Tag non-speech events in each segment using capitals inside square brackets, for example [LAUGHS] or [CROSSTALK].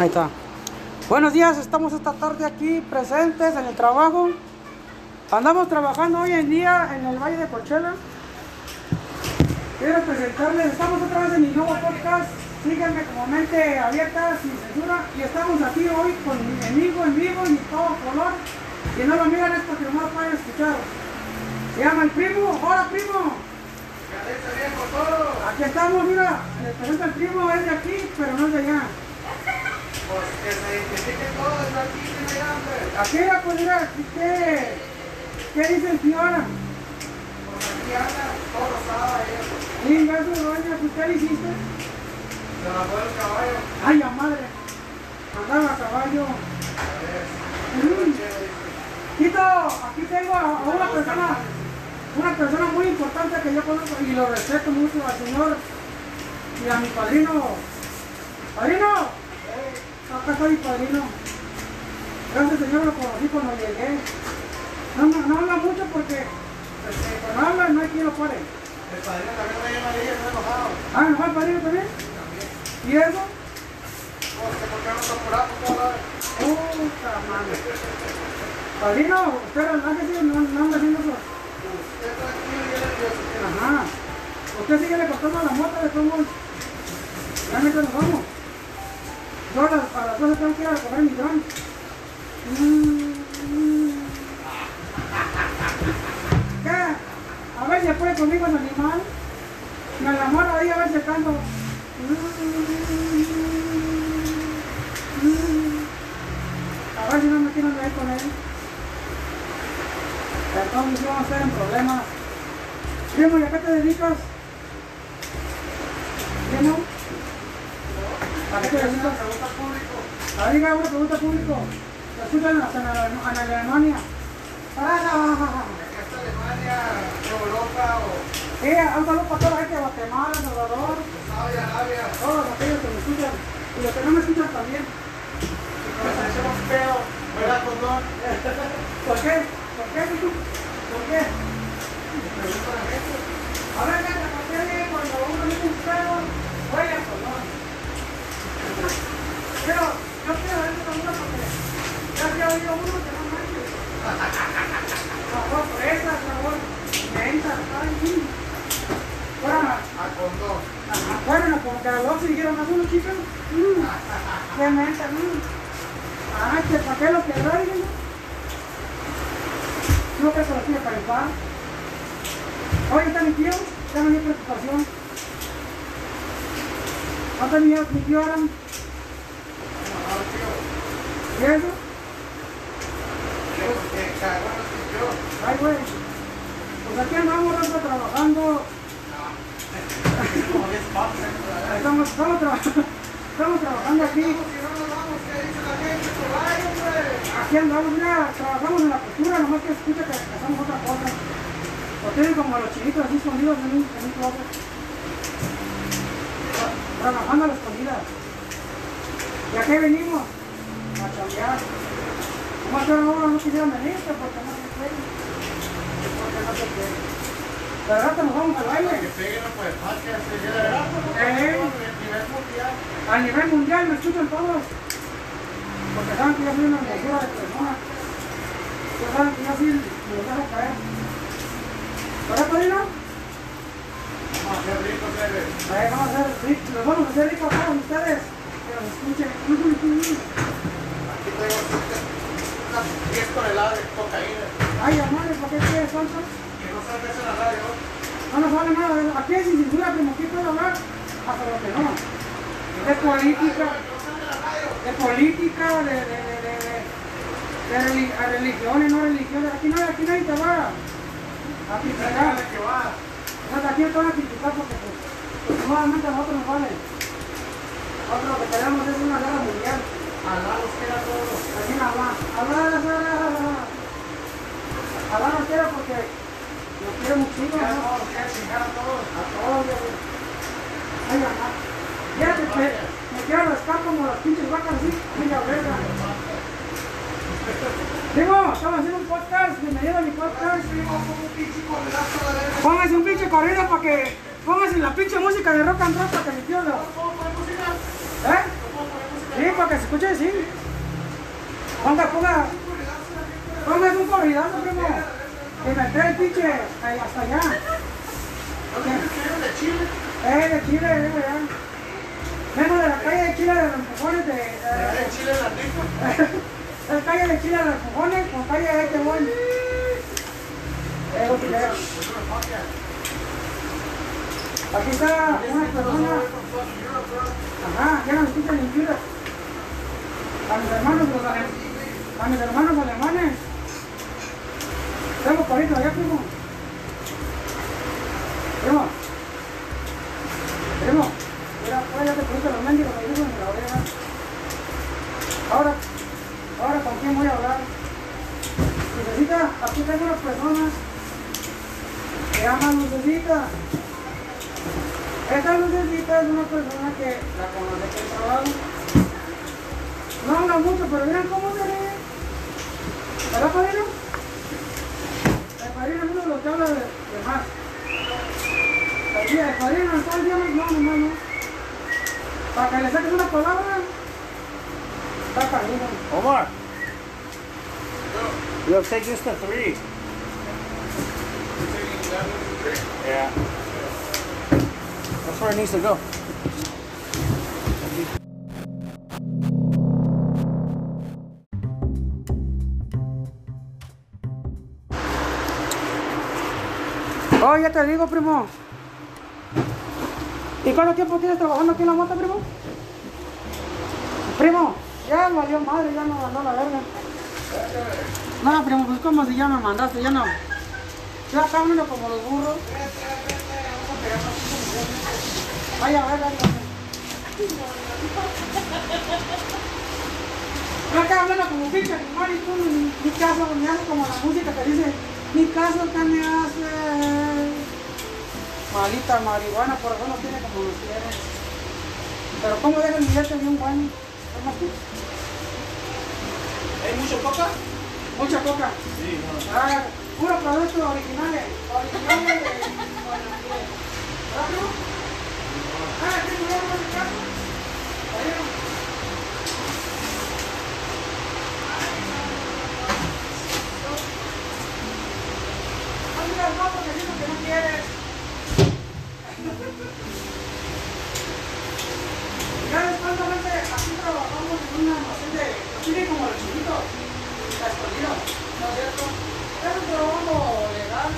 Ahí está. Buenos días, estamos esta tarde aquí presentes en el trabajo. Andamos trabajando hoy en día en el Valle de Cochela. Quiero presentarles, estamos otra vez en mi nuevo podcast. Síganme como mente abierta, sin censura. Y estamos aquí hoy con mi amigo en vivo y todo color. Si no lo miran es porque no lo pueden escuchar. Se llama el primo. Hola primo. Aquí estamos, mira. Les presento el primo, es de aquí, pero no es de allá. Pues que se identifiquen todos, no aquí hombre. Aquí era, pues mira, ¿qué, qué dice el señor? Pues aquí anda, todo rosado ahí. Sí, gracias, doña, pues, ¿qué le hiciste? Se bajó el caballo. Ay, la madre. Andaba a caballo. A. Tito, aquí tengo a una persona, una persona muy importante que yo conozco y lo respeto mucho al señor y a mi padrino. ¡Padrino! Acá está mi padrino. Gracias señor, lo conocí cuando llegué. No, no, no habla mucho porque este, cuando habla no hay quien lo pare. El padrino también me llama ahí, está enojado. Ah, ¿no va el padrino también? También. ¿Y eso? Pues que porque no está apurado, toda la- Puta madre. Padrino, usted no, no eso. Usted tranquilo y él nervioso. Ajá. Usted sigue le cortando la moto de cómo. Ya nos vamos. Yo a las, a las 12 tengo que ir a comer mi dron. Mm. ¿Qué? A ver si puede conmigo el animal. Me enamoro ahí a ver si canto. A ver si no me quieren ver con él. Entonces vamos a estar en problemas. Primo, ¿y a qué te dedicas? Primo, ¿a qué te dedicas? Pregunta al público. A ver, diga una pregunta al público. ¿Te escuchan hasta en, Ale- en Alemania? Ah, ¿En esta Alemania, Europa o Sí, un saludo para toda la gente de Guatemala, Salvador, Saudi Arabia? todos aquellos que me escuchan y los que no me escuchan también. Nos hacemos pedo, ¿verdad, condón? ¿Por qué? ¿Por qué? hijo? ¿Por qué? Pregunta a la gente. A ver, gente, ¿por qué cuando uno dice un pedo, huele a color? Pero yo quiero ver esta pregunta porque ya había oído uno que no manches. Sabor fresa, sabor menta, ay, sí. Bueno, A condón. ajá, bueno, como que a los dijeron a uno, chicos. Mm, qué menta, mm. Ay, que para qué lo que traigan. No que se lo quiere calentar. Oye, está mi tío, ya me dio preocupación. ¿Cuánto mi, mi tío Aram? Enojado, tío. ¿Y eso? Que porque cagón es que yo. Ay, güey. Pues aquí andamos, trabajando. Como 10 papas. Estamos, estamos, estamos trabajando aquí. Aquí andamos, mira, trabajamos en la costura, nomás que escucha que hacemos otra cosa. Lo tienen como los chinitos así escondidos en un, en un Trabajando a la escondida. ¿Y a qué venimos? A chambear. Nomás que ahora no quisieron venir, pues, porque no se puede. Porque no se puede. Nos vamos al baile. a Eh. nivel mundial. Me escuchan todos. Porque saben que yo soy una hermosura de persona. Ya saben que yo sí me los dejo caer. ¿Verdad, padrino? Vamos a ser ricos, bebé. Ahí vamos a hacer ricos, los vamos a hacer ricos todos ustedes. Que nos escuchen. Aquí traigo unas 10 toneladas de cocaína. Ay, hermano, ¿por qué quieres tanto? Que no salga eso en la radio. No nos vale nada. Aquí es sin censura, como aquí puedo hablar. Hasta lo que no. Es política. No de política, de, de, de, de, de, de a religiones, no religiones. Aquí, no, aquí nadie te va a criticar. Aquí te van a criticar porque pues, pues, nuevamente a nosotros nos vale. Nosotros lo que queremos es una guerra mundial. Alá los quiera a todos. Así nada más. Nos quiere porque nos quiere muchísimo, a todos. A todos, ya ves. Ay, mamá. Fíjate que me quiero rascar como las pinches vacas así. La verga. Digo, estamos haciendo un podcast. Bienvenido a mi podcast. Póngase un pinche corrido para que póngase la pinche música de rock and roll para que mi tío lo... ¿Eh? Sí, para que se escuche, sí. Ponga, ponga. Ponga un corridazo, primo. Que me trae el pinche hasta allá. ¿No te escribieron de Chile? Eh, de Chile, eh, allá. Vengo de la calle de Chile de los empujones de... ¿De de- Chile la [LAUGHS] la calle de Chile de los empujones con calle de este buen. Aquí está una persona... Ajá, ya nos en Chile. A mis hermanos. A mis hermanos alemanes. Tengo paritos allá, primo. Primo. Primo. Mira, ahora ya te puse los mendigos me la voy a dar. Ahora, ahora con quién voy a hablar. Lucecita, aquí tengo una persona. Se llama Lucecita. Esta Lucecita es una persona que la conoce que trabajo. No habla mucho, pero miren cómo se ríe. ¿Verdad, padrino? El padrino es uno de los que habla de, de más. El, día- el padrino todo el día no, no, no, no. Para que le saques una palabra, está padrino. Omar. You'll take this to three. Yeah. That's where it needs to go. Oh, ya te digo, primo. ¿Y cuánto tiempo tienes trabajando aquí en la mota, primo? Primo, ya valió madre, ya no mandó la verga. No, primo, pues como si ya me mandaste, ya no. Ya caminan como los burros. Vaya, vaya. Yo acá hablando como pinche animal y tú ni, ni caso me hace como la música que dice mi caso que me hace malita marihuana, por eso no tiene como los quiere. Pero como deja el billete bien bueno. ¿Hay mucho coca? Mucha coca. Sí, no. Ah, puro producto originales. Originales de ¿Verdad, primo? Ah, ¿qué de no. Porque que no quieres. Ya después solamente aquí trabajamos en una almacén de, de como los chiquitos, la escondida, ¿no es cierto? Es un trabajo legal,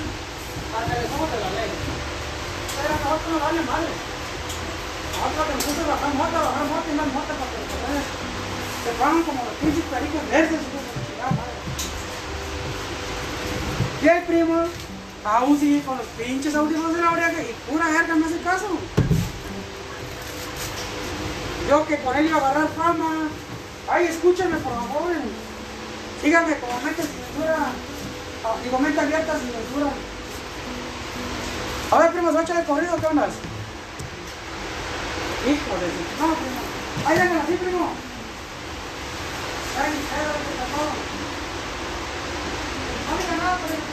hasta que somos de la ley. Pero a nosotros no vale madre. Nosotros que nos gusta bajar mota, bajar mota y más mota para que los cabrones se pagan como los pinches pericos verdes, hijos de la chingada madre. Y el primo aún sigue con los pinches audífonos de la oreja y pura verga me hace caso. Yo que con él iba a agarrar fama. Ay, escúchenme por favor. Síganme como mente sin censura. Ah, Digo, mente abierta sin censura. A ver, primo, ¿se va el corrido? ¿Qué onda? Hijo de. No, primo. Ahí déjalo así, primo. Ay, ay, ay, por favor. No diga nada, por eso. Ya, por la verdad, no. Usted que... Ya, bravo. El padrino no te tenía palabra entonces. Ahora va, primo. Te estoy hablando, primo, primo, primo, primo. Primo. Es un primo precioso. Un primo hermoso. A ver, ¿de dónde ven? Ahora sí, primo, es un pinche colombiano de... Ay,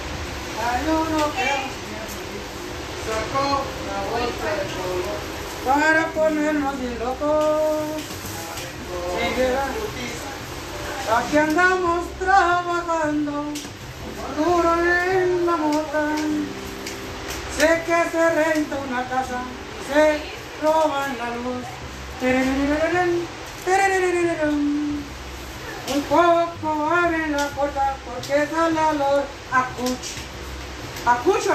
no, no, creo. Sacó la bolsa de polvo. Para ponernos bien locos. Aquí andamos trabajando duro en la mota. Sé que se renta una casa se roban la luz. Un poco abren la puerta porque sale olor a. A cuch o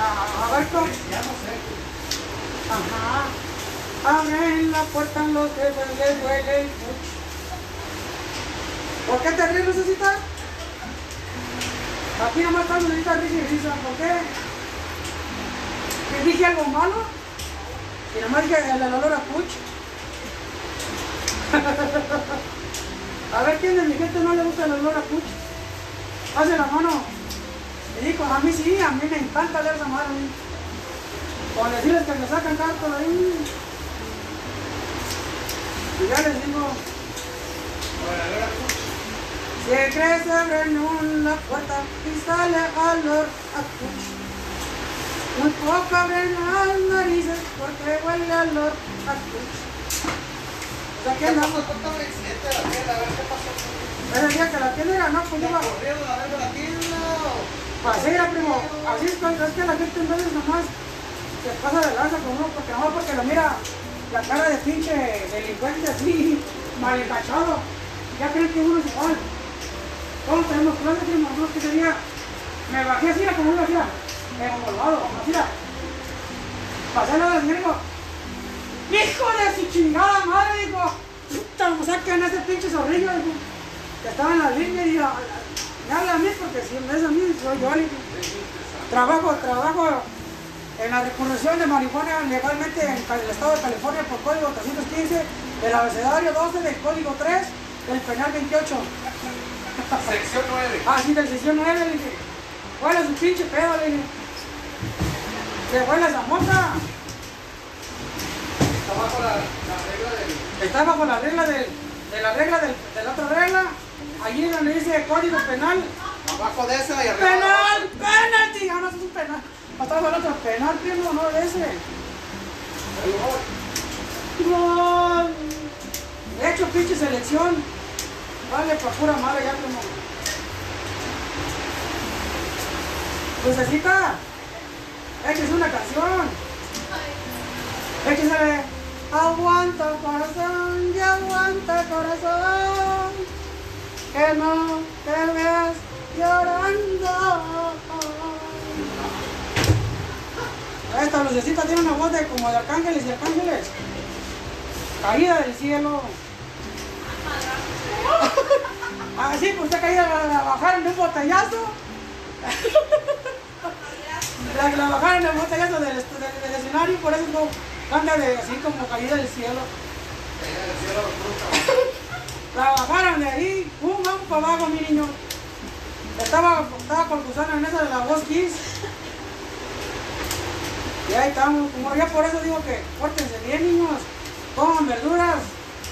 a ver cómo. Ya no sé. Ajá. Abren la puerta en los que duele el puch. ¿Por qué te ríes, Lucecita? Aquí nomás está Lucecita risa y. ¿Por qué? ¿Que dije algo malo? Y nomás dije el olor a puch. [LAUGHS] a ver quién de mi gente no le gusta el olor a puch. Hace la mano. Dijo, a mí sí, a mí me encanta leer esa. O decirles que me sacan cartas ahí. Y ya les digo, si crees abren una puerta y sale olor a. Muy poco abren las narices porque huele a olor a ¿qué con el accidente de la tienda? A ver, ¿qué pasó? Que la tienda pues la tienda. Era, primo. Así es, cuando- es que la gente en veces nomás se pasa de lanza con uno, porque nomás porque lo mira la cara de pinche delincuente así, [LAUGHS] mal encachado. Ya creen que uno es igual. Todos tenemos planes, primo. No, que sería. Me bajé así, como uno hacía, envolvado, así. Pasé lado del digo, ¡Hijo de su chingada madre! Digo, puta, sacan ese pinche zorrillo, digo, que estaba en la línea y digo, me habla a mí porque si me es a mí, soy yo. Trabajo, trabajo en la recurreción de marihuana legalmente en el estado de California por código 315 del abecedario 12 del código 3 del penal 28. Sección 9. Ah, sí, del sesión 9, le dije. ¿Cuál es su pinche pedo? Le dije. Se huele esa mota. Está bajo la, la regla del. Está bajo la regla del, de la regla del, de la otra regla. Allí donde dice código penal. Abajo de esa y arriba. ¡Penal! ¡Penalty! Ah, no, es un penal. Pasaba el otro penal, primo, no de ese. ¡Gol! De hecho, pinche selección. Vale, pa' pura madre ya, primo. Lucecita, échese una canción. Échese. Aguanta corazón, ya aguanta corazón. Que no te veas llorando. Esta lucecita tiene una voz de como de arcángeles y arcángeles. Caída del cielo. [LAUGHS] Ah, sí, pues usted caída [LAUGHS] la, la bajaron de un botellazo. La, la bajaron de un botellazo del, del, del escenario, por eso no canta de, así como caída del cielo. La [LAUGHS] bajaron de ahí, pum, vamos para abajo, mi niño. Estaba, estaba concursando en esa de la voz Kiss. Y ahí estamos, como ya por eso digo que pórtense bien, niños. Coman verduras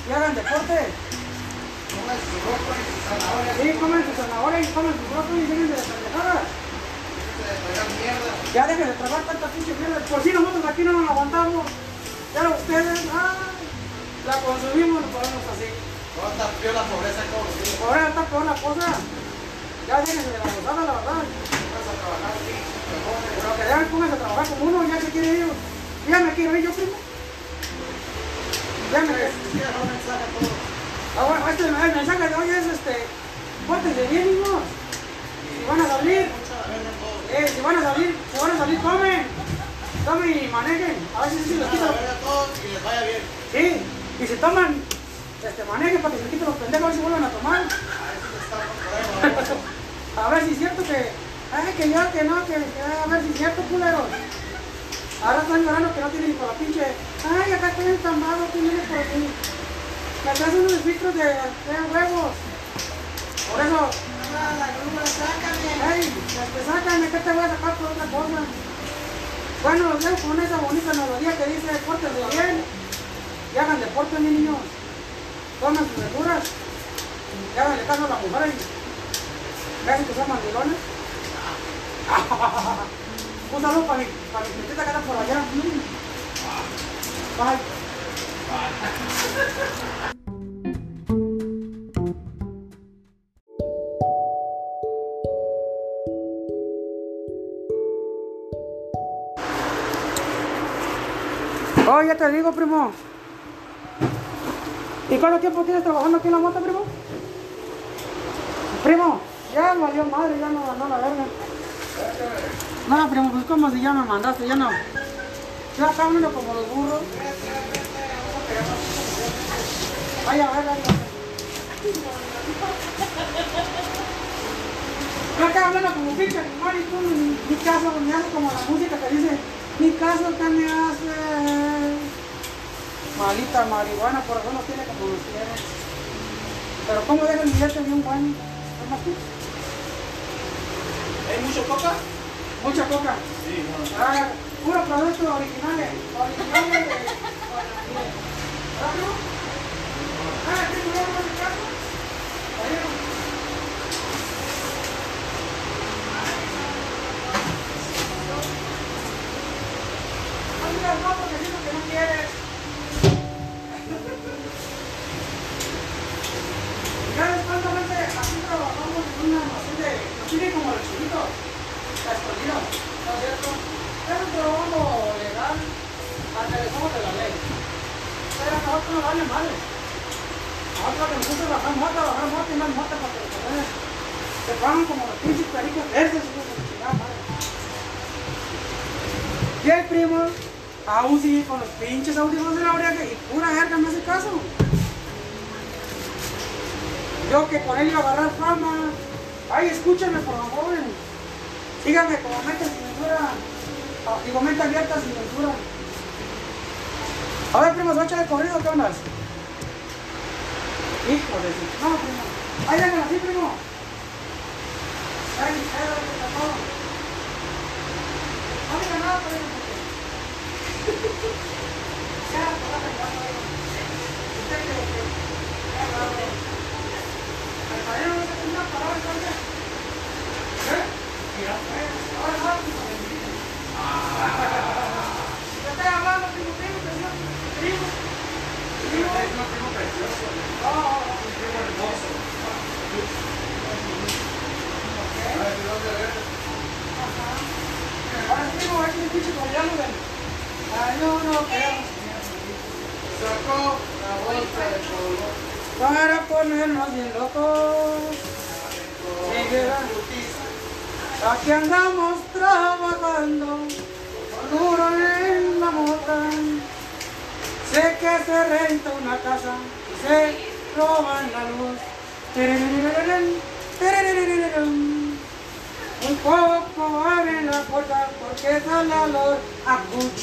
y hagan deporte. Pongan su y zanahoria. Sí, comen su zanahoria y comen su brócoli y dejen de las pendejadas. Ya dejen de tragar tanta pinche mierda. Por si nosotros aquí no nos aguantamos. Ya ustedes, la consumimos, nos ponemos así. Toda esta piola pobreza como si Ahora está peor la cosa. Ya déjense de la gozada, la verdad. a trabajar. Mejor Pero que ya pónganse a trabajar como uno, ya se quiere ir. Ya me quiero ir yo, primo. Ya me Quiero un mensaje a todos. Ah, bueno, este, el mensaje de hoy es este, pórtense bien, niños. Si van a salir, eh, si van a salir, si van a salir, tomen. Tomen y manejen. A ver si se les quita. a todos y les vaya bien. Sí, y si toman, este, manejen para que se quiten los pendejos, a ver si a tomar. A ver si es cierto que, ay, que yo, que no, que, que a ver si es cierto, culeros. Ahora están llorando que no tienen ni la pinche, ay, acá estoy entambado, tú vienes por aquí. Me traes unos filtros de, de huevos. Por eso, Ah, la grúa, sácame. hey, este, sácame, que te voy a sacar por otra cosa. Bueno, los dejo con esa bonita melodía que dice, pórtense bien y hagan deporte, niños. Tomen sus verduras y háganle caso a la mujer y vean que son mandilones. [LAUGHS] Un saludo para mi, para mi que por allá. Bye. Ya [LAUGHS] te digo, primo. ¿Y cuánto tiempo tienes trabajando aquí en la moto, primo? Primo, ya valió madre, ya no ganó la verga. No, primo, pues como si ya me mandaste, ya no. Ya acá como los burros. Vaya, vaya, vaya. Acá hablando como pinche animal y tú en mi casa me hace como la música que dice Ni caso que me hace. Malita marihuana, por eso no tiene como nos tiene. Pero ¿cómo deja el billete bueno? ¿Cómo así? ¿Hay mucho coca? Mucha coca. Sí, no. Ah, puro producto originales. Originales de. Ah, ¿qué de no porque que no quieres. Ya después aquí trabajamos en una almacén de. Nos tiene como los chiquitos. La escondida. ¿No es cierto? Es un trabajo legal ante los ojos de la ley. Pero a nosotros no vale madre. Nosotros que nos gusta bajar mota, bajar mota y más mota para que los se pagan como los pinches pericos verdes, hijos de chingada madre. Y el primo aún sigue con los pinches audífonos de la oreja y pura verga me hace caso. Yo que con él iba a agarrar fama. Ay, escúchenme por favor. Síganme como meta sin censura. Ah, Digo, mente abierta sin censura. A ver, primo, ¿se de corrido qué onda? Su... No, primo. Ay, déjala así, primo. Ay, ay, no. Diga nada, primo. ¿Eh? Mira, ahora Para ponernos bien locos. Aquí andamos trabajando, duro en la mota. Sé que se renta una casa y se roban la luz. Un poco abren la puerta porque sale olor a cuch.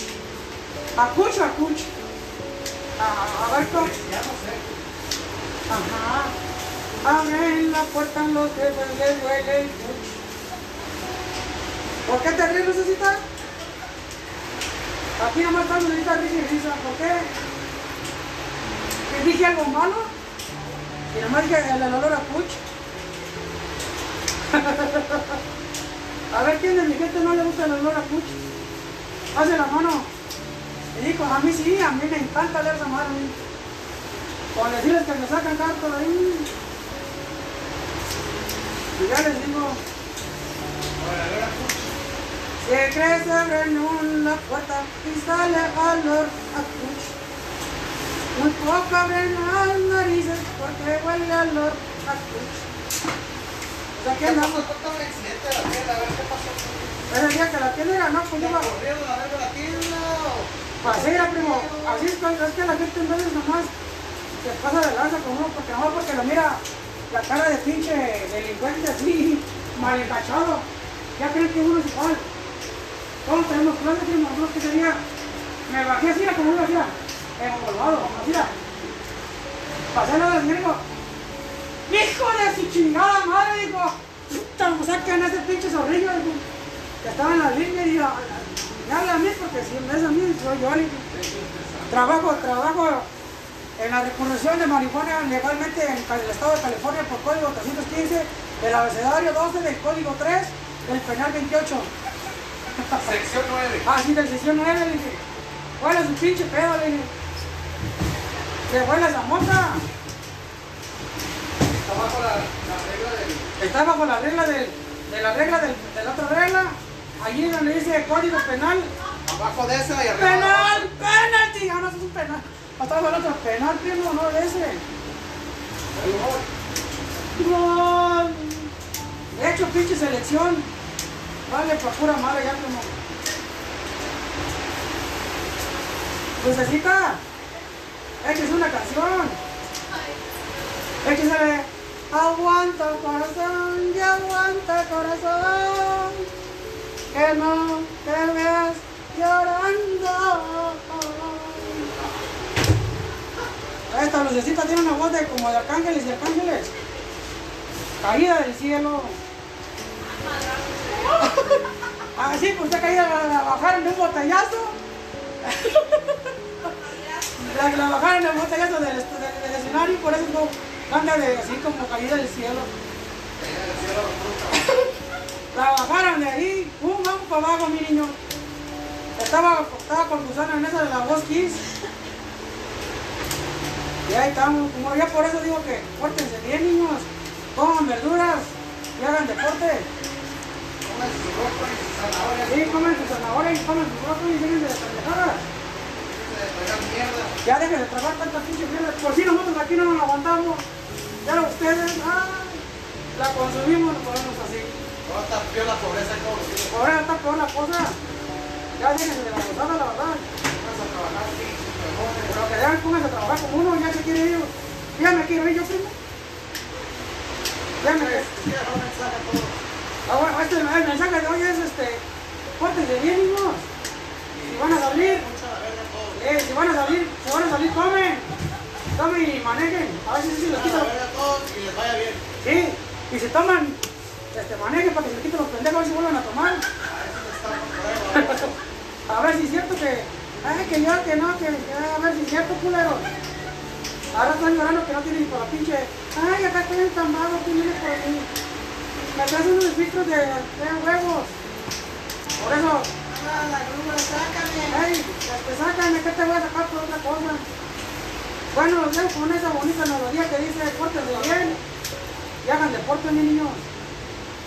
A cuch a cuch. A, a ver, ¿cómo? Ajá. Abren la puerta los jefes, les duele. ¿Por qué te ríes, Lucecita? Aquí nomás estamos ahorita risa y risa. ¿Por qué? ¿Que dije algo malo? Y nomás dije el olor a puch. [LAUGHS] a ver, ¿quién de mi gente no le gusta el olor a puch? Hace la mano. Y dijo, a mí sí, a mí me encanta leer esa mano. O decirles que me sacan cartas ahí. Y ya les digo, se crece abren una puerta y sale olor a puch. Muy poco abren las narices porque huele olor a sea, que accidente de la tienda, a ver qué pasó. Día que la tienda era, no, pues ¿Ya iba. corrieron a ver la tienda? Así era, primo. Así es, es que la gente en veces nomás se pasa de lanza con uno porque nomás porque lo mira la cara de pinche delincuente así, [LAUGHS] mal. Ya creen que uno es igual. Todos tenemos clases, primo. No que sería. Me bajé así, como uno hacía, envolvado, así. Pasé lo del miércoles. ¡Hijo de su chingada madre! Dijo, puta, o sea, que en ese pinche zorrillo, dijo, que estaba en la línea y dijo, me habla a mí porque si me es a mí, soy yo. Trabajo, trabajo en la reconstrucción de marihuana legalmente en el estado de California por código 315 del abecedario 12 del código 3 del penal 28. Sección 9. Ah, sí, del sesión 9, le dije. ¿Cuál es su pinche pedo? Le dije. Se huele esa mota. Está bajo la, la regla del. Está bajo la regla del, de la regla del, de la otra regla. Allí donde dice código penal. Abajo de esa y arriba. ¡Penal! ¡Penalti! Ah, no, eso es un penal. Estamos hablando de penal, primo, no de ese. No. De hecho, pinche selección. Vale, por pura madre ya como. Lucecita, échese una canción. Échese Aguanta corazón, ya aguanta corazón. Que no te veas llorando. Esta lucecita tiene una voz de como de arcángeles y arcángeles. Caída del cielo. [LAUGHS] Ah, sí, pues usted caída la, la bajaron de un botellazo. [LAUGHS] La, la bajaron de un botellazo del, del, del escenario por eso no anda de, así como caída del cielo. [LAUGHS] La bajaron de ahí, pum, vamos para abajo, mi niño. Estaba, estaba con Susana en esa de la voz. Y ahí estamos, como ya por eso digo que pórtense bien, niños. Coman verduras y hagan deporte. Comen su brócoli y. Sí, comen su zanahoria y comen su brócoli y dejen de pendejadas. Se traigan mierda. Ya dejen de tragar tanta pinche mierda. Por si nosotros aquí no nos aguantamos. Ya ustedes, ah, la consumimos, nos ponemos así. Ahora está peor la pobreza como. Ahora está peor la cosa. Ya déjense de la gozada, la verdad. Vamos a trabajar mejor. Pero que ya pónganse a trabajar como uno, ya se quiere ir. Ya me quiero yo, primo. Ya me sí, todos. Ah, este, el mensaje de hoy es este. Pórtense bien, niños. Si van a salir, eh, si van a salir, si van a salir, tomen. Tomen y manejen. A ver si sí les Mucha quita. verga a todos y les vaya bien. Sí, y si toman, este, manejen para que se quiten los pendejos, a ver si vuelven a tomar. [LAUGHS] A ver si es cierto que. Ay, que yo, que no, que. a ver si es cierto, culero. Ahora están llorando que no tienen ni para pinche. Ay, acá estoy entambado, tú vienes por aquí. Me traes unos filtros de, de huevos. Por eso. Ah, la grúa, sácame. Ay, este, sácame, que te voy a sacar por otra cosa. Bueno, los dejo con esa bonita melodía que dice: pórtense bien. Y hagan deporte, mis niños.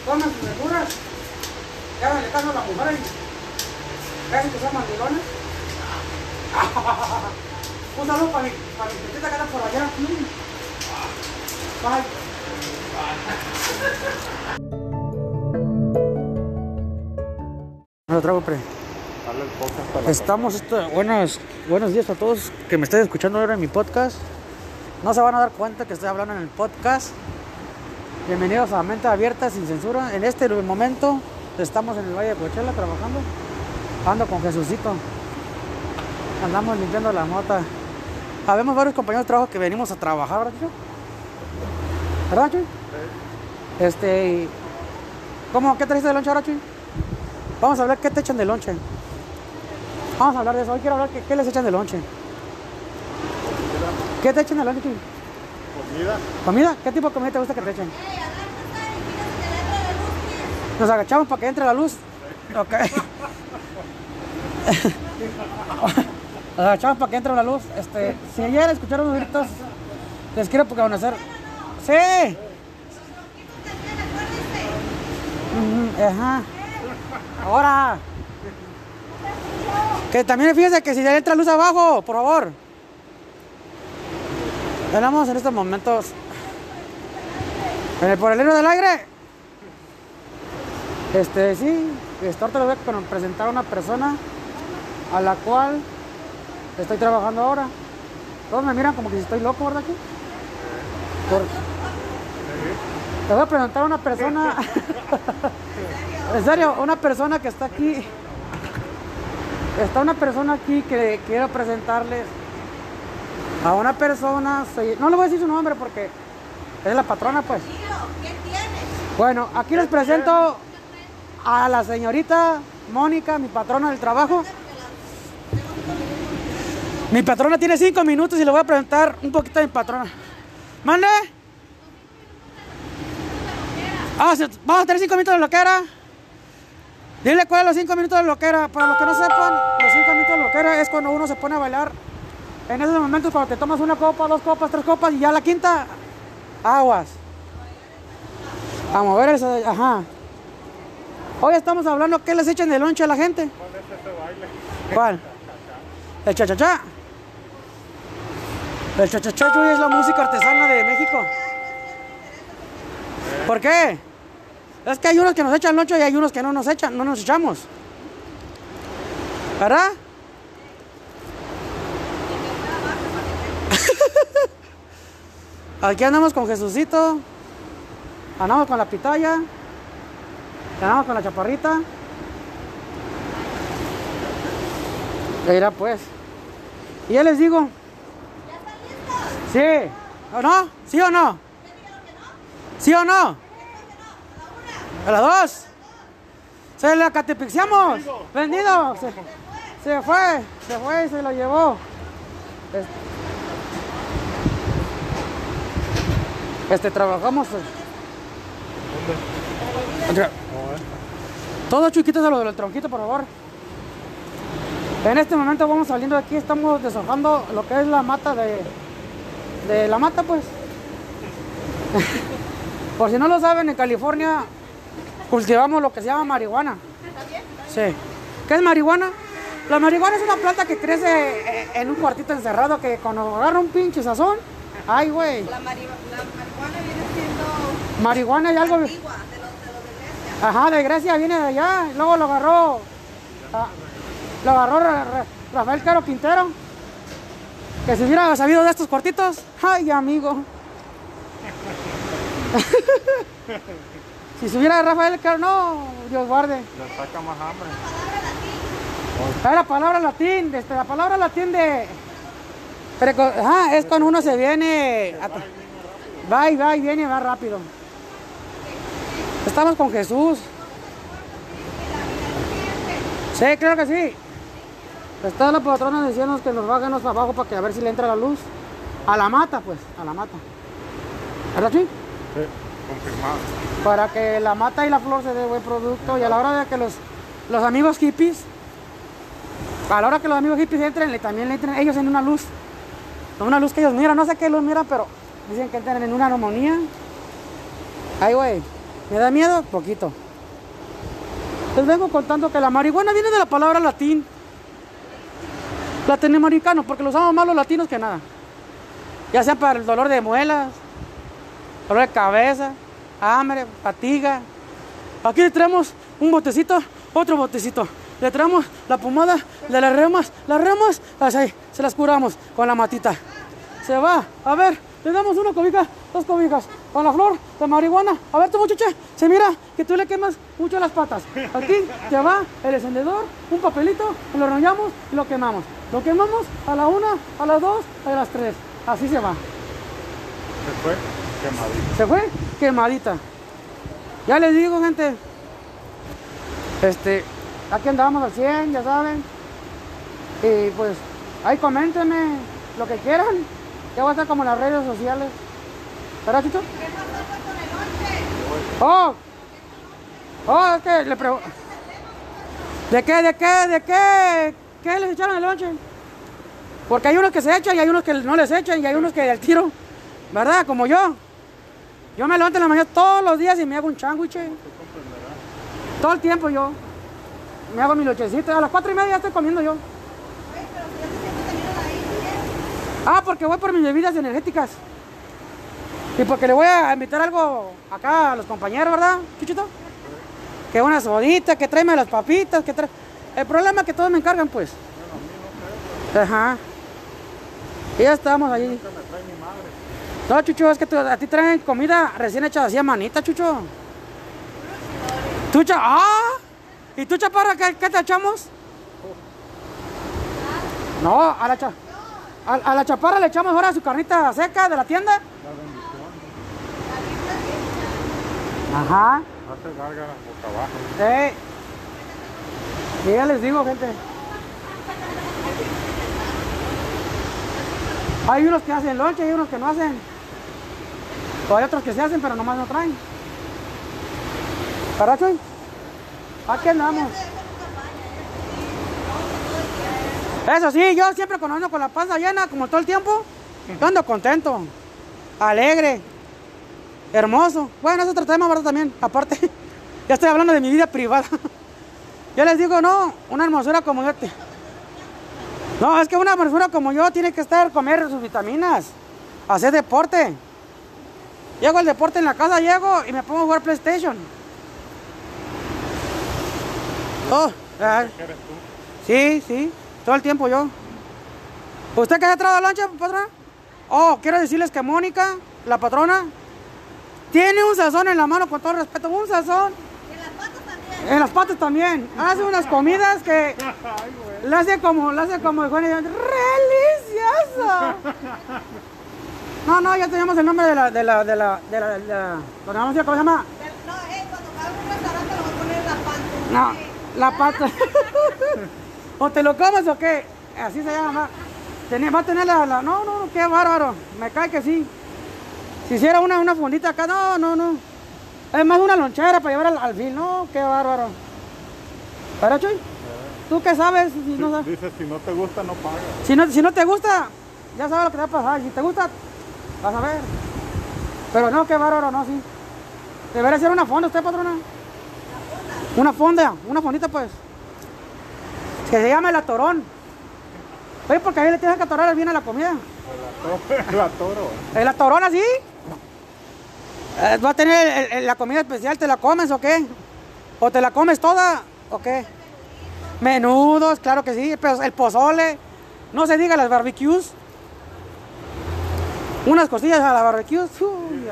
Tomen sus verduras. Y háganle caso a la mujer. Gracias que son mandilones. [LAUGHS] Un saludo para mi, para mi que anda por allá. Mm. Bye. Trago, pre. Estamos, esto- buenos, buenos días a todos que me estén escuchando ahora en mi podcast. No se van a dar cuenta que estoy hablando en el podcast. Bienvenidos a Mente Abierta sin censura. En este momento estamos en el Valle de Coachella trabajando. Ando con Jesucito. Andamos limpiando la mota. Habemos varios compañeros de trabajo que venimos a trabajar, ¿verdad, Chuy? ¿Verdad? Este, y- ¿cómo? ¿Qué trajiste de lonche ahora, Chuy? Vamos a hablar qué te echan de lonche. Vamos a hablar de eso. Hoy quiero hablar que, qué les echan de lonche. ¿Qué te echan de lonche? Chuy? comida. ¿Comida? ¿Qué tipo de comida te gusta que te echen? Nos agachamos para que entre la luz. Ok. Nos agachamos para que entre la luz. Este, si ayer escucharon unos gritos, les quiero conocer. Sí. Ajá. Ahora. Que también fíjese que si ya entra luz abajo, por favor. Tenemos en estos momentos en el por el del aire. Este, sí, este, ahorita les voy a presentar a una persona a la cual estoy trabajando ahora. Todos me miran como que si estoy loco, ¿verdad? Aquí? Por- Les voy a presentar a una persona. [LAUGHS] en serio, una persona que está aquí. Está una persona aquí que quiero presentarles a una persona. No le voy a decir su nombre porque es la patrona, pues. Bueno, aquí les presento a la señorita Mónica, mi patrona del trabajo. Mi patrona tiene cinco minutos y le voy a presentar un poquito a mi patrona. ¿Mande? Ah, se- vamos a tener cinco minutos de loquera. Dile cuáles son los cinco minutos de loquera. Para los que no sepan, los cinco minutos de loquera es cuando uno se pone a bailar. En esos momentos cuando te tomas una copa, dos copas, tres copas y ya la quinta, aguas. A mover esa, ajá. Hoy estamos hablando qué les echan de lonche a la gente. ¿Cuál es ese baile? ¿Cuál? El cha-cha-cha. El cha-cha-cha Chuy, es la música artesana de México. ¿Por qué? Es que hay unos que nos echan lonche y hay unos que no nos echan, no nos echamos. ¿Verdad? [LAUGHS] Aquí andamos con Jesucito. Andamos con la pitaya. Andamos con la chaparrita. Mira pues. Y ya les digo. Sí. ¿O no? ¿Sí o no? ¿Sí o no? A las dos. Se la catepixiamos. Vendido. Se, fue. Se fue y se lo llevó. Este, este trabajamos. eh. Otra- Todos chiquitos a lo del tronquito, por favor. En este momento vamos saliendo de aquí, estamos deshojando lo que es la mata de, de la mata, pues. [LAUGHS] por si no lo saben, en California cultivamos lo que se llama marihuana. Sí. ¿Qué es marihuana? La marihuana es una planta que crece eh, en un cuartito encerrado que cuando agarra un pinche sazón, ay, güey. La, mari- la marihuana viene siendo Marihuana y algo. antigua de los de, los de Grecia. Ajá, de Grecia viene de allá. y Luego lo agarró. ah, lo agarró Ra- Ra- Rafael Caro Quintero. Que si hubiera sabido de estos cortitos. Ay, amigo. [LAUGHS] si se hubiera Rafael Caro, no, Dios guarde. Le saca más hambre. La palabra latín, este, la palabra latín de. ajá, es cuando uno se viene. a- va y va y viene y va rápido. Estamos con Jesús. Sí, claro que sí. Está la patrona diciendo que nos bajemos abajo para que a ver si le entra la luz. A la mata, pues, a la mata. ¿Verdad, sí? Sí, confirmado. para que la mata y la flor se dé buen producto y a la hora de que los, los amigos hippies, a la hora que los amigos hippies entren, también le entren ellos en una luz, una luz que ellos miran, no sé qué luz miran, pero dicen que entran en una armonía. Ay, güey, ¿me da miedo? Poquito. Les vengo contando que la marihuana viene de la palabra latín, latinoamericano, porque lo usamos más los latinos que nada. Ya sea para el dolor de muelas, dolor de cabeza, hambre, fatiga. Aquí le traemos un botecito, otro botecito. Le traemos la pomada de las remas, las remas, así, se las curamos con la matita. Se va, a ver, le damos una cobija, dos cobijas, con la flor de marihuana. A ver, tu muchacha, se mira que tú le quemas mucho las patas. Aquí te va el encendedor, un papelito, lo enrollamos y lo quemamos. Lo quemamos a la una, a las dos, a las tres. Así se va. Se fue quemadito. Se fue quemadita. Ya les digo, gente. Este, aquí andamos al 100, ya saben. Y pues, ahí coméntenme lo que quieran. Ya va a estar como en las redes sociales. ¿Verdad, Chucho? Oh, oh, es que le pregunto. ¿De qué, de qué, de qué? ¿Qué les echaron el lonche? Porque hay unos que se echan y hay unos que no les echan y hay unos que al tiro, ¿verdad? Como yo. Yo me levanto en la mañana todos los días y me hago un sándwich. Todo el tiempo yo. Me hago mi lochecito. A las cuatro y media estoy comiendo yo. Ah, porque voy por mis bebidas energéticas. Y porque le voy a invitar algo acá a los compañeros, ¿verdad, Chuchito? Que una sodita, que tráeme las papitas, que trae... El problema es que todos me encargan, pues. Ajá. Y ya estamos ahí. No, Chucho, es que a ti traen comida recién hecha así a manita, Chucho. ¿Tú, cha- ¡Ah! ¿Y tú, chaparra, qué, qué te echamos? No, a la, cha- a, a la chaparra le echamos ahora su carnita seca de la tienda. Ajá. Hace gárgaras boca abajo. Sí. Y ya les digo, gente. Hay unos que hacen lonche y hay unos que no hacen. O hay otros que se hacen, pero nomás no traen. ¿Para Chuy? Aquí andamos. Eso sí, yo siempre cuando ando con la panza llena, como todo el tiempo, yo ando contento, alegre, hermoso. Bueno, es otro tema, ¿verdad? También, aparte. [LAUGHS] Ya estoy hablando de mi vida privada. [LAUGHS] Yo les digo, no, una hermosura como yo. No, es que una hermosura como yo tiene que estar, comer sus vitaminas, hacer deporte. Llego al deporte en la casa, llego y me pongo a jugar PlayStation. Oh, ah, ¿Qué sí, sí, todo el tiempo yo. ¿Usted que ha traído de lonche, patrona? Oh, quiero decirles que Mónica, la patrona, tiene un sazón en la mano, con todo respeto, un sazón. En las patas también. En las patas también. Hace unas comidas que [LAUGHS] le hace como, le hace como ¡Relicioso! No, no, ya tenemos el nombre de la, de la, de la, de la, de la, ¿cómo se llama? ¿cómo se llama? No, eh, cuando abra un restaurante le voy a poner la pantalla. No, la pata. [LAUGHS] ¿O te lo comes o qué? Así se llama. Va a tener la, la- No, no, qué bárbaro. Me cae que sí. Si hiciera una, una fundita acá, no, no, no. Es más una lonchera para llevar al, al fin. No, qué bárbaro. ¿Pero, Chuy? ¿Tú qué sabes? Si no, sabes? Si no te gusta, no pagas. si, no, si no te gusta, ya sabes lo que te va a pasar. Si te gusta, vas a ver. Pero no, qué bárbaro, no, sí. Debería ser una fonda usted, patrona. Una fonda, una fondita, pues. Que se llama el atorón. Oye, porque ahí le tienes que atorar bien a la comida. La toro. ¿El atorón así? Eh, ¿Va a tener el- el- la comida especial? ¿Te la comes o qué? ¿O te la comes toda o qué? Menudos, claro que sí. El pozole. No se diga las barbecues. Unas costillas a la barbecue. Uy,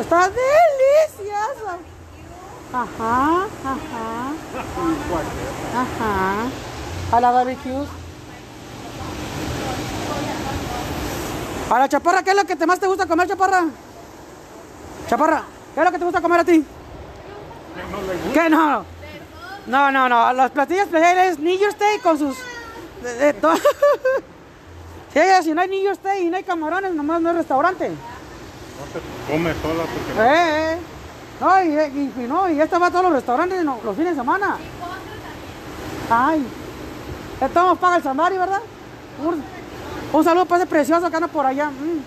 está deliciosa. Ajá, ajá. Ajá. A la barbecue. A la chaparra, ¿qué es lo que te más te gusta comer, chaparra? Chaparra, ¿qué es lo que te gusta comer a ti? ¿Qué no? No, no, no. Los platillos especiales New Year's Day con sus. de- de [LAUGHS] si no hay Day y no hay camarones, nomás no es restaurante. No te comes sola porque no. Eh, eh. No, y, y- y no, y esta va a todos los restaurantes no, los fines de semana. Ay. Esto nos paga el Sambari, ¿verdad? Un, un saludo para ese precioso que anda por allá. mm.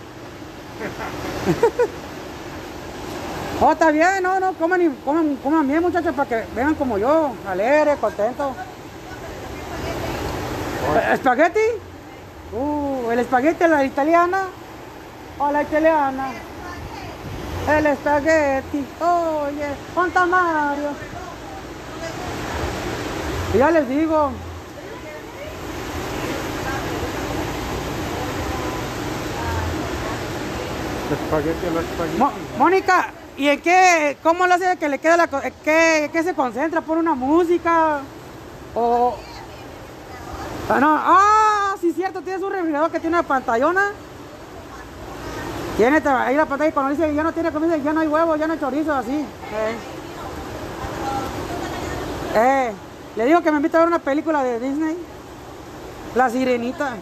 [LAUGHS] oh, está bien, no, no, coman, y- coman, coman bien, muchachos, para que vengan como yo, alegre, contento. ¿Espagueti? Uh, el espagueti a la italiana. O la italiana. El espagueti, oye, ¿cuánta Mario? Ya les digo. Espagueti a la espagueti. Mo- Mónica, ¿y en qué, cómo le hace que le queda la, eh, qué, qué se concentra? ¿Por una música? O... Ah, no, ah, sí cierto, tienes un refrigerador que tiene una pantallona. Tiene ahí la pantalla y cuando dice que ya no tiene comida, ya no hay huevo, ya no hay chorizo, así. Eh. Eh, le digo que me invita a ver una película de Disney. La sirenita.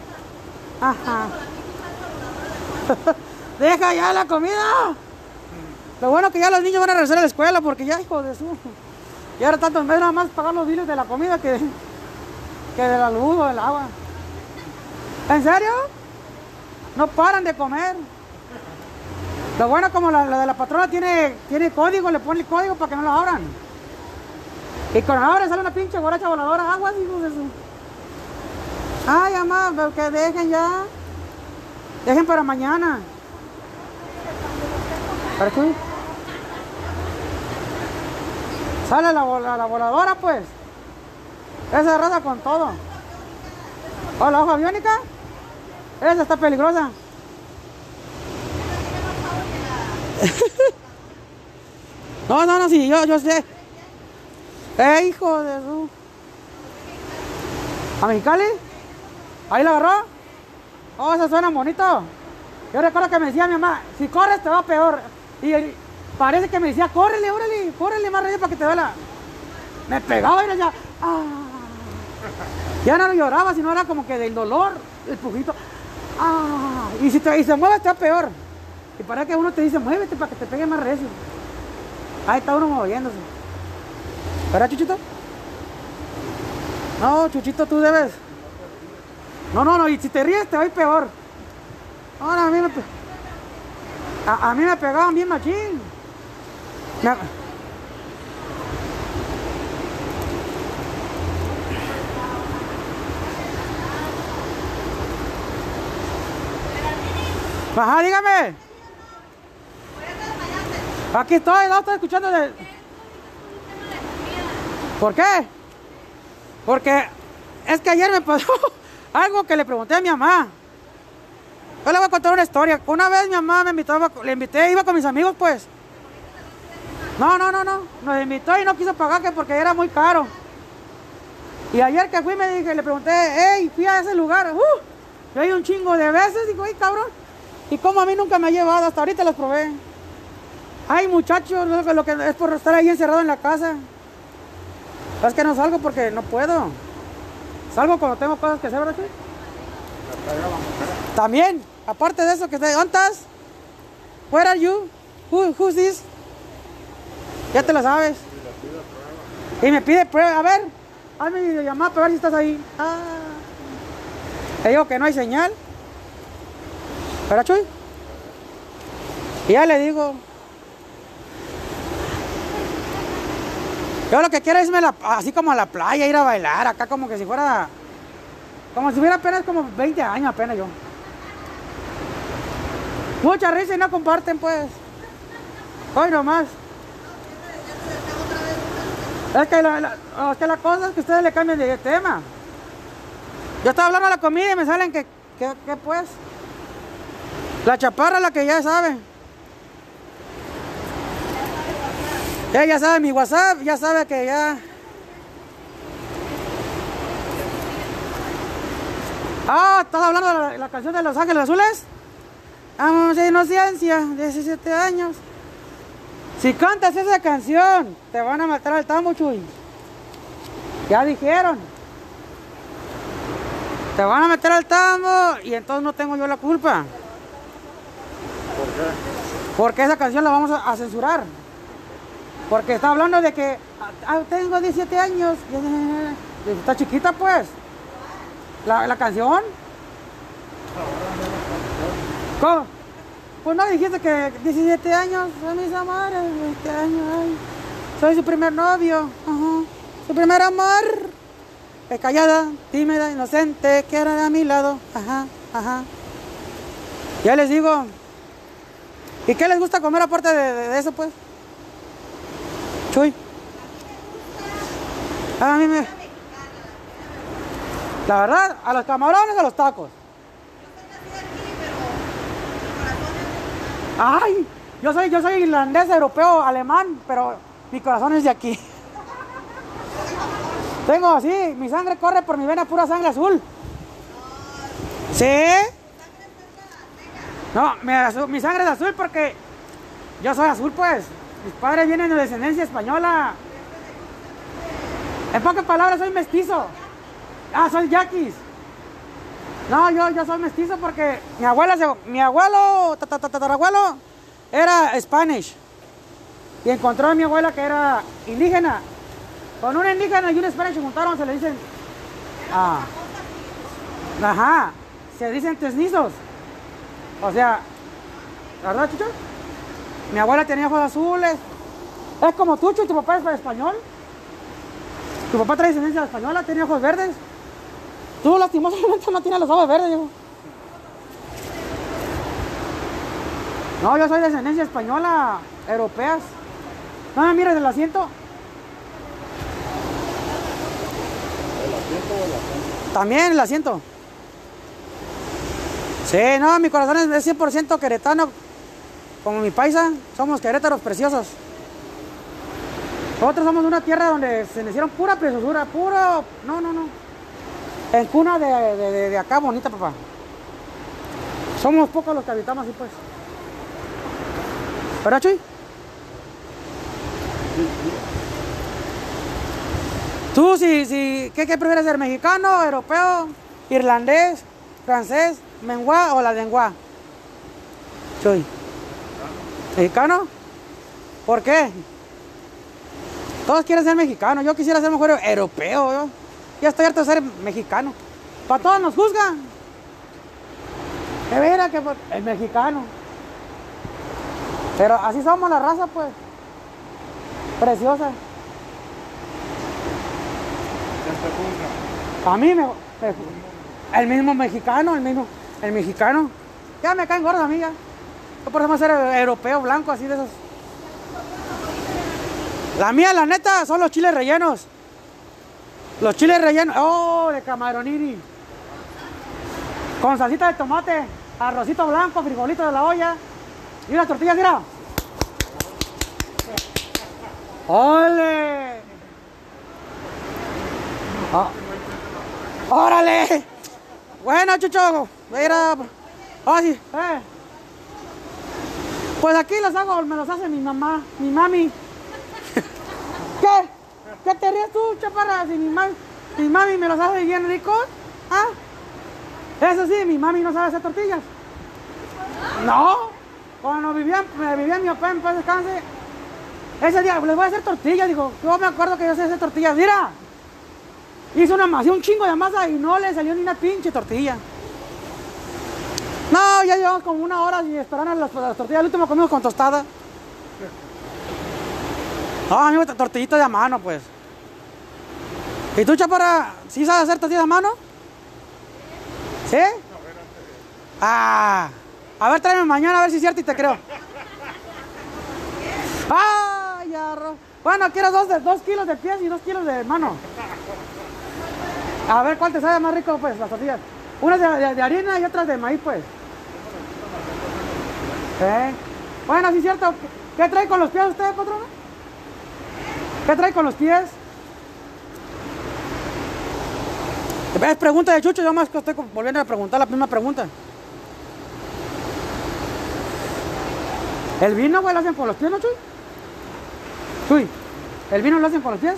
Ajá. [LAUGHS] Deja ya la comida. Lo bueno que ya los niños van a regresar a la escuela porque ya, hijo de su. Y ahora tanto en vez nada más pagar los biles de la comida que, que de la luz o del agua. ¿En serio? No paran de comer. Lo bueno como la, la de la patrona tiene, tiene código, le pone el código para que no lo abran. Y cuando abren sale una pinche borracha voladora, aguas, hijos de su. Ay, mamá, que dejen ya. Dejen para mañana. ¿Para qué? Sale la, vola- la voladora, pues. Esa raza con todo. ¿O la hoja? Esa está peligrosa. [LAUGHS] no, no, no, sí, yo, yo sé. Eh, hijo de su. ¿A Mexicali? ¿Ahí la agarró? Oh, eso suena bonito. Yo recuerdo que me decía mi mamá, si corres te va peor. Y parece que me decía, córrele, órale, córrele más rápido para que te duela. Me pegaba y decía, ah. Ya no lloraba, sino era como que del dolor, el pujito. Ah. Y si te, y se mueve está peor. Y para que uno te dice, muévete para que te pegue más recio. Ahí está uno moviéndose. ¿Verdad, Chuchito? No, Chuchito, tú debes. No, no, no, y si te ríes te va a ir peor. Ahora a mí me, a, mí me pegaban bien machín. Ajá, dígame. Aquí estoy, no estoy escuchando de... ¿Por qué? Porque es que ayer me pasó [LAUGHS] algo que le pregunté a mi mamá. Yo le voy a contar una historia. Una vez mi mamá me invitaba, le invité, iba con mis amigos pues. No, no, no, no. Nos invitó y no quiso pagar que porque era muy caro. Y ayer que fui me dije, le pregunté, hey, fui a ese lugar. Uh, yo he un chingo de veces. Digo, ay, cabrón. Y como a mí nunca me ha llevado, hasta ahorita los probé. Ay, muchachos, lo que, es por estar ahí encerrado en la casa. Es que no salgo porque no puedo. Salgo cuando tengo cosas que hacer, ¿verdad? También, aparte de eso, que estoy, ¿dónde estás? Where are you? Who, who's this? Ya te lo sabes. Y me pide prueba, a ver, hazme videollamada para ver si estás ahí. Ah. Te digo que no hay señal. ¿Verdad, Chuy? Y ya le digo. Yo lo que quiero es irme así como a la playa, ir a bailar, acá como que si fuera. Como si hubiera apenas como 20 años apenas yo. Mucha risa y no comparten pues. Hoy nomás. Es que la, la- es que la cosa es que ustedes le cambian de tema. Yo estaba hablando de la comida y me salen que, que, que pues. La chaparra la que ya sabe. Ya, ya sabe mi WhatsApp, ya sabe que ya. Ah, ¿estás hablando de la, canción de Los Ángeles Azules? De inocencia, 17 años. Si cantas esa canción, te van a matar al tambo, Chuy. Ya dijeron. Te van a meter al tambo y entonces no tengo yo la culpa. Porque esa canción la vamos a, a censurar. Porque está hablando de que ah, tengo 17 años. Está chiquita pues. La, la canción. ¿Cómo? Pues no dijiste que 17 años, son mis amores, 20 años, ay. Soy su primer novio. Su primer amor. Eh, callada, tímida, inocente, que era de mi lado, ajá, ajá. Ya les digo, ¿Y qué les gusta comer aparte de, eso, pues? Chuy. A mí me... La verdad, a los camarones, a los tacos. Ay, yo soy, yo soy irlandés, europeo, alemán, pero mi corazón es de aquí. Tengo así, mi sangre corre por mi vena pura sangre azul. ¿Sí? No, mi, sangre es azul porque yo soy azul, pues. Mis padres vienen de descendencia española. En pocas palabras, soy mestizo. Ah, soy yaquis. No, yo, yo soy mestizo porque mi abuela, se- mi abuelo, era Spanish. Y encontró a mi abuela que era indígena. Con una indígena y un Spanish se juntaron, se le dicen. Ah. Ajá. Se dicen tesnizos. O sea, ¿la verdad, Chucho? Mi abuela tenía ojos azules. Es como tú, Chucho, tu papá es español. Tu papá trae descendencia española, tiene ojos verdes. Tú, lastimosamente, no tienes los ojos verdes, hijo. No, yo soy de descendencia española, europeas. No me mires el asiento. También el asiento. Sí, no, mi corazón es es 100% queretano, como mi paisa, somos querétaros preciosos. Nosotros somos una tierra donde se hicieron pura preciosura, puro, no, no, no. En cuna de, de- acá bonita, papá. Somos pocos los que habitamos así, pues. ¿Verdad, Chuy? Tú, si, si, ¿qué, qué prefieres ser? ¿Mexicano, europeo, irlandés, francés, menguá o la lengua? Chuy. ¿Mexicano? ¿Por qué? Todos quieren ser mexicanos. Yo quisiera ser mejor europeo. Yo ya estoy harto de ser mexicano. Para todos nos juzgan. De veras que por- el mexicano. Pero así somos la raza, pues. Preciosa. A mí me, me- el mismo mexicano, el mismo, el mexicano. Ya me caen gordos, amiga. Yo por eso voy a ser europeo, blanco, así de esos. La mía, la neta, son los chiles rellenos. Los chiles rellenos. Oh, de camaronini. Con salsita de tomate, arrocito blanco, frijolito de la olla. Y unas tortillas, mira. ¡Ole! Ah. ¡Órale! Bueno, Chucho, a ir a... Ah, sí, eh. Pues aquí los hago, me los hace mi mamá, mi mami. [LAUGHS] ¿Qué? ¿Qué te ríes tú, chaparra? Si mi mami, mi mami me los hace bien ricos. ¿Ah? Eso sí, mi mami no sabe hacer tortillas. No. Cuando vivía, me vivía mi papá en paz descanse, ese día les voy a hacer tortillas. Digo, yo me acuerdo que yo sé hacer tortillas. Mira, hizo una masa, un chingo de masa y no le salió ni una pinche tortilla. No, ya llevamos como una hora y esperando las, las tortillas. El último comimos con tostada. No, a mí me gusta tortillita de a mano, pues. ¿Y tú, chaparra, sí sabes hacer tortillas a mano? ¿Sí? Ah, a ver, tráeme mañana a ver si es cierto y te creo. ¡Ah! Ya, bueno, quiero dos, de, dos kilos de pies y dos kilos de mano. A ver cuál te sabe más rico, pues, las tortillas. De- de harina y otras de maíz, pues. ¿Eh? Bueno, sí es cierto. ¿Qué, trae con los pies usted, patrona? ¿Qué trae con los pies? Es pregunta de Chucho, yo más que estoy volviendo a preguntar la misma pregunta. ¿El vino, güey, lo hacen con los pies, no, Chuy? Chuy, ¿el vino lo hacen con los pies?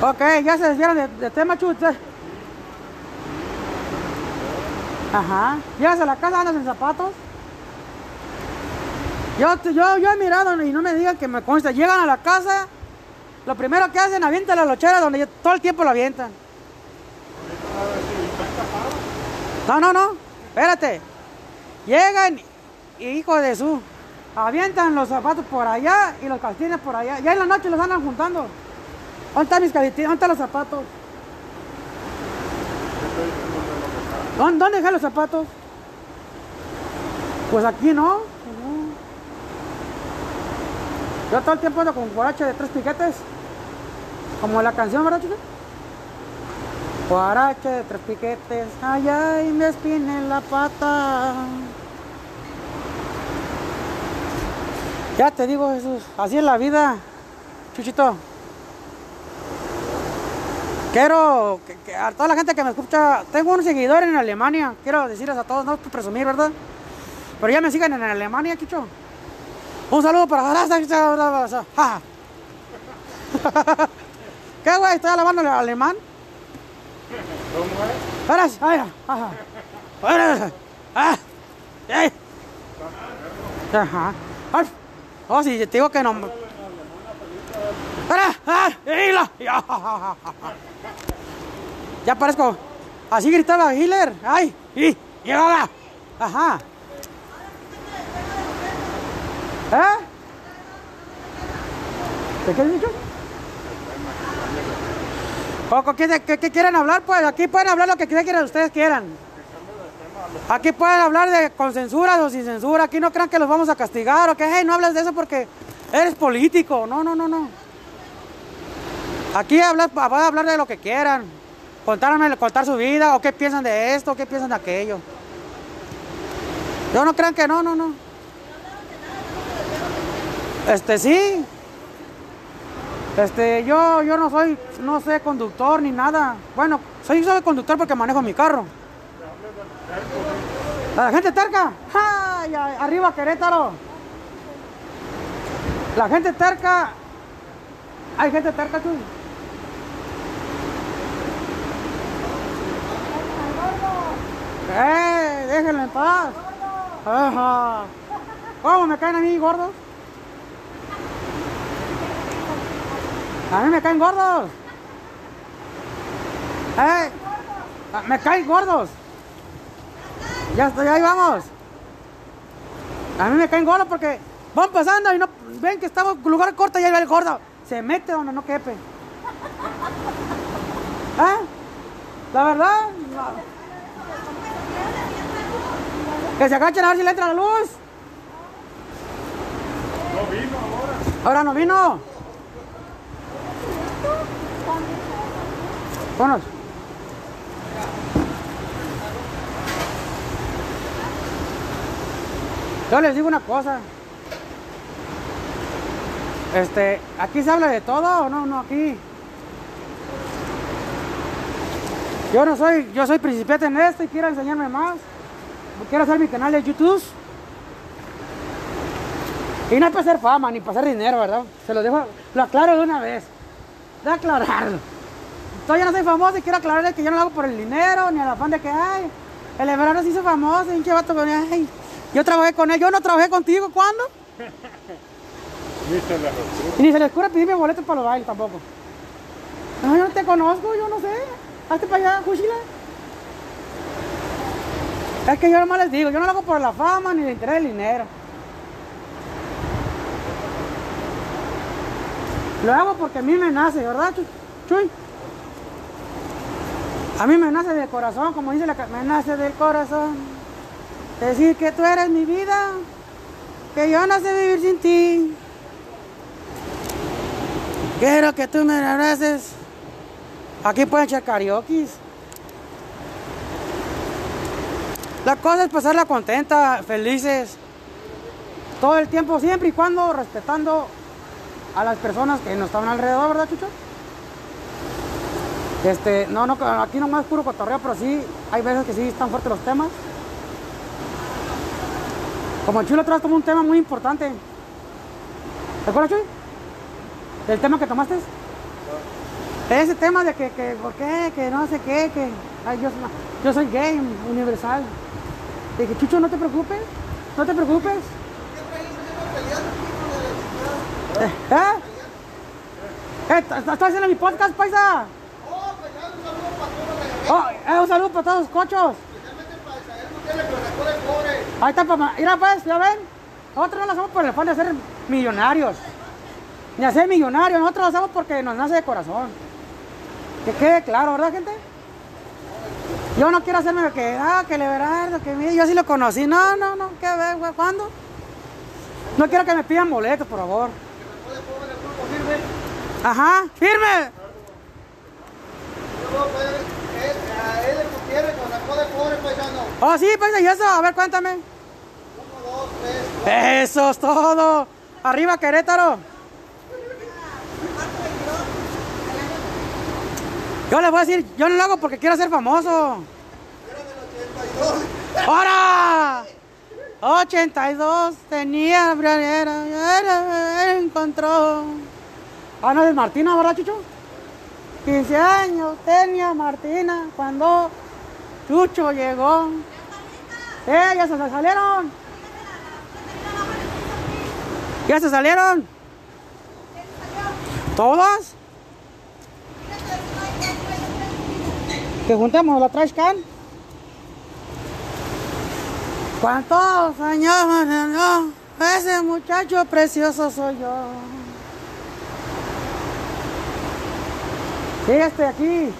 Ok, ya se desviaron de, de tema, Chuy. ustedes. Ajá. Llegas a la casa, andas en zapatos. Yo, yo, yo he mirado y no me digan que me consta. Llegan a la casa, lo primero que hacen, avientan la lochera donde yo- todo el tiempo lo avientan. No, no, no. Espérate. Llegan y hijo de su. Avientan los zapatos por allá y los calcetines por allá. Ya en la noche los andan juntando. ¿Dónde están mis calcetines? ¿Dónde están los zapatos? ¿Dónde, dejé los zapatos? Pues aquí no. Yo todo el tiempo ando con guarache de tres piquetes. Como la canción, ¿verdad, chica? Guarache de tres piquetes. Ay, ay, me espina en la pata. Ya te digo, Jesús. Así es la vida, Chuchito. Quiero que, que a toda la gente que me escucha, tengo unos seguidores en Alemania. Quiero decirles a todos, no es por presumir, ¿verdad? Pero ya me siguen en Alemania, Kicho. Un saludo para. [LAUGHS] ¿Qué güey? ¿Estoy alabando el alemán? ¿Cómo es? Ay, ajá. Ah, ey. Ajá. Ay. Oh, si te digo que no. ¡Para! ¡Ah! ¡Hila! Ya. Ya parezco. Así gritaba Hitler. ¡Ay! ¡Y! ¡Llegaba! Ajá. ¿Eh? ¿De qué dicho? Poco, ¿qué, qué, qué quieren hablar? Pues aquí pueden hablar lo que quieran, ustedes quieran. Aquí pueden hablar de con censura o sin censura. Aquí no crean que los vamos a castigar o que hey, no hables de eso porque eres político. No, no, no, no. Aquí hablar, hablar de lo que quieran. Contarme, contar su vida o qué piensan de esto, o qué piensan de aquello. Yo no crean que no, no, no. Este sí. Este, yo, yo no soy, no sé, conductor ni nada. Bueno, soy, soy conductor porque manejo mi carro. La gente terca. Ay, Arriba Querétaro. La gente terca. Hay gente terca tú. ¡Eh! Déjenlo en paz. Ajá. ¿Cómo me caen a mí gordos? A mí me caen gordos. ¡Eh! Ah, Me caen gordos. Ya estoy, ahí vamos. A mí me caen gordos porque van pasando y no ven que estamos en lugar corto y ahí va el gordo. Se mete donde no quepe. ¿Eh? La verdad, no. Que se agachen a ver si le entra la luz. No vino ahora. Ahora no vino. Vámonos. Yo les digo una cosa. Este, aquí se habla de todo o no, no aquí. Yo no soy, yo soy principiante en esto y quiero enseñarme más. Quiero hacer mi canal de YouTube. Y no es para hacer fama ni para hacer dinero, ¿verdad? Se lo dejo, lo aclaro de una vez. De aclararlo. Todavía no soy famoso y quiero aclararles que yo no lo hago por el dinero ni el afán de que, ay, el Everardo se hizo famoso, un vato con ay, yo trabajé con él, yo no trabajé contigo, ¿cuándo? [LAUGHS] Ni se les ocurre. Y ni se les ocurre pedirme boletos para los bailes tampoco. No, yo no te conozco, yo no sé. Hazte para allá, Juchila. Es que yo nomás les digo, yo no lo hago por la fama ni el interés del dinero. Lo hago porque a mí me nace, ¿verdad, Chuy? A mí me nace del corazón, como dice la me nace del corazón. Decir que tú eres mi vida, que yo no sé vivir sin ti. Quiero que tú me abraces. Aquí pueden echar karaoke. La cosa es pasarla contenta, felices. Todo el tiempo, siempre y cuando respetando a las personas que nos estaban alrededor, ¿verdad, Chucho? Este, no, no, aquí nomás es puro cotorreo, pero sí, hay veces que sí están fuertes los temas. Como el Chulo traes como un tema muy importante. ¿Te acuerdas, Chuy? ¿Del tema que tomaste? Ese tema de que, que, ¿por qué? Que no sé qué, que, ay, yo, yo soy gay, universal. De que, Chucho, no te preocupes, no te preocupes. ¿Eh? ¿Eh? ¿Estás haciendo mi podcast, paisa? Oh, eh, un saludo para todos los cochos. Ahí está, papá. Mira, pues, ya ven. Nosotros no lo hacemos por el afán de ser millonarios. Ni hacer millonarios. Nosotros lo hacemos porque nos nace de corazón. Que quede claro, ¿verdad, gente? Yo no quiero hacerme que, ah, que Leverardo, que mire, yo sí lo conocí. No, no, no, ¿qué ver, güey? ¿Cuándo? No quiero que me pidan boletos, por favor. Ajá, firme. Oh, sí, pues, ¿y eso? A ver, cuéntame. Uno, dos, tres. Eso es todo. Arriba, Querétaro. Yo les voy a decir, yo no lo hago porque quiero ser famoso. ¡Ahora! 82 tenía era, encontró. Ah, no es Martina, ¿verdad, Chucho? 15 años tenía Martina cuando Chucho llegó. ¡Eh, ya se salieron! ¿Ya se salieron? ¿Todas? Que juntemos la trash can. ¿Cuántos años no? Ese muchacho precioso soy yo. Sí, este aquí.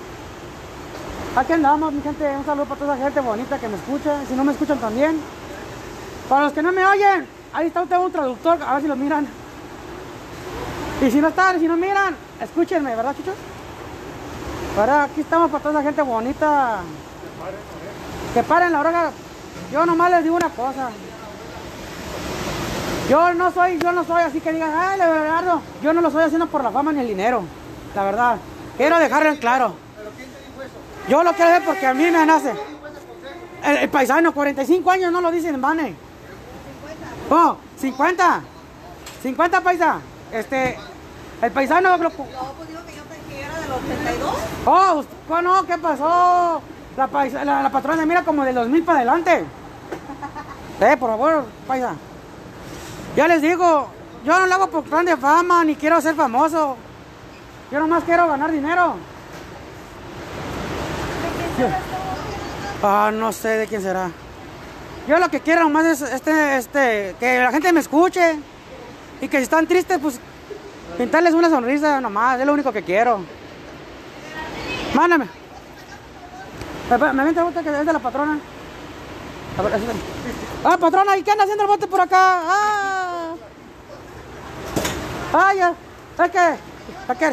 Aquí andamos, mi gente. Un saludo para toda esa gente bonita que me escucha. Si no me escuchan también. Para los que no me oyen, ahí está tengo un traductor, a ver si lo miran. Y si no están, si no miran, escúchenme, ¿verdad, chuchos? Ahora aquí estamos para toda esa gente bonita. Que paren la oreja. Yo nomás les digo una cosa. Yo no soy, yo no soy así que digan, ay, Leonardo, yo no lo estoy haciendo por la fama ni el dinero, la verdad. Quiero dejarlo en claro. Yo lo quiero hacer porque a mí me nace. El, paisano, 45 años no lo dicen, Vane. Oh, 50. 50 paisa. Este, el paisano. No, digo que yo pensé que era de los 82. Oh, usted- ¿cómo no? ¿Qué pasó? La, paisa- la, la patrona mira como del 2000 para adelante. [LAUGHS] Eh, por favor, paisa. Ya les digo, yo no lo hago por plan de fama, ni quiero ser famoso. Yo nomás quiero ganar dinero. Ah, no sé de quién será. Yo lo que quiero nomás es este, este, que la gente me escuche. Y que si están tristes, pues pintarles una sonrisa nomás, es lo único que quiero. Mándame. Me, me vente el bote que es de la patrona. A ver, así Ah, patrona, ¿y qué anda haciendo el bote por acá? Ah. Ah, ya. Es que. ¿a qué?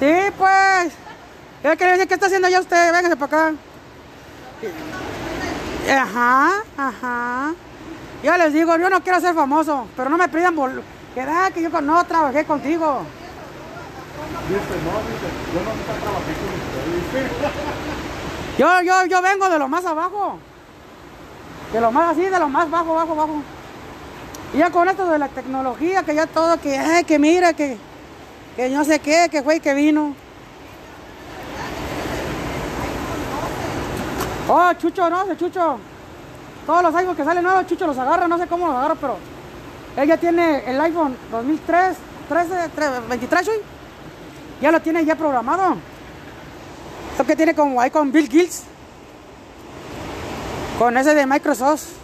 Sí, pues. Yo quería decir, ¿qué está haciendo ya usted? Véngase para acá. Ajá, ajá. Yo les digo, yo no quiero ser famoso, pero no me pidan que da que yo no trabajé contigo. No, yo nunca trabajé con usted. Dice, [LAUGHS] Yo, yo, yo vengo de lo más abajo. De lo más así, de lo más bajo, bajo, bajo. Y ya con esto de la tecnología, que ya todo, que, ay, que mira, que, que no sé qué, que fue y que vino. Oh, Chucho, no sé, Chucho. Todos los iPhones que salen nuevos, Chucho los agarra, no sé cómo los agarra, pero ella tiene el iPhone 2003, 13, 13, 23, uy. Ya lo tiene ya programado. Lo que tiene como ahí con Bill Gates. Con ese de Microsoft.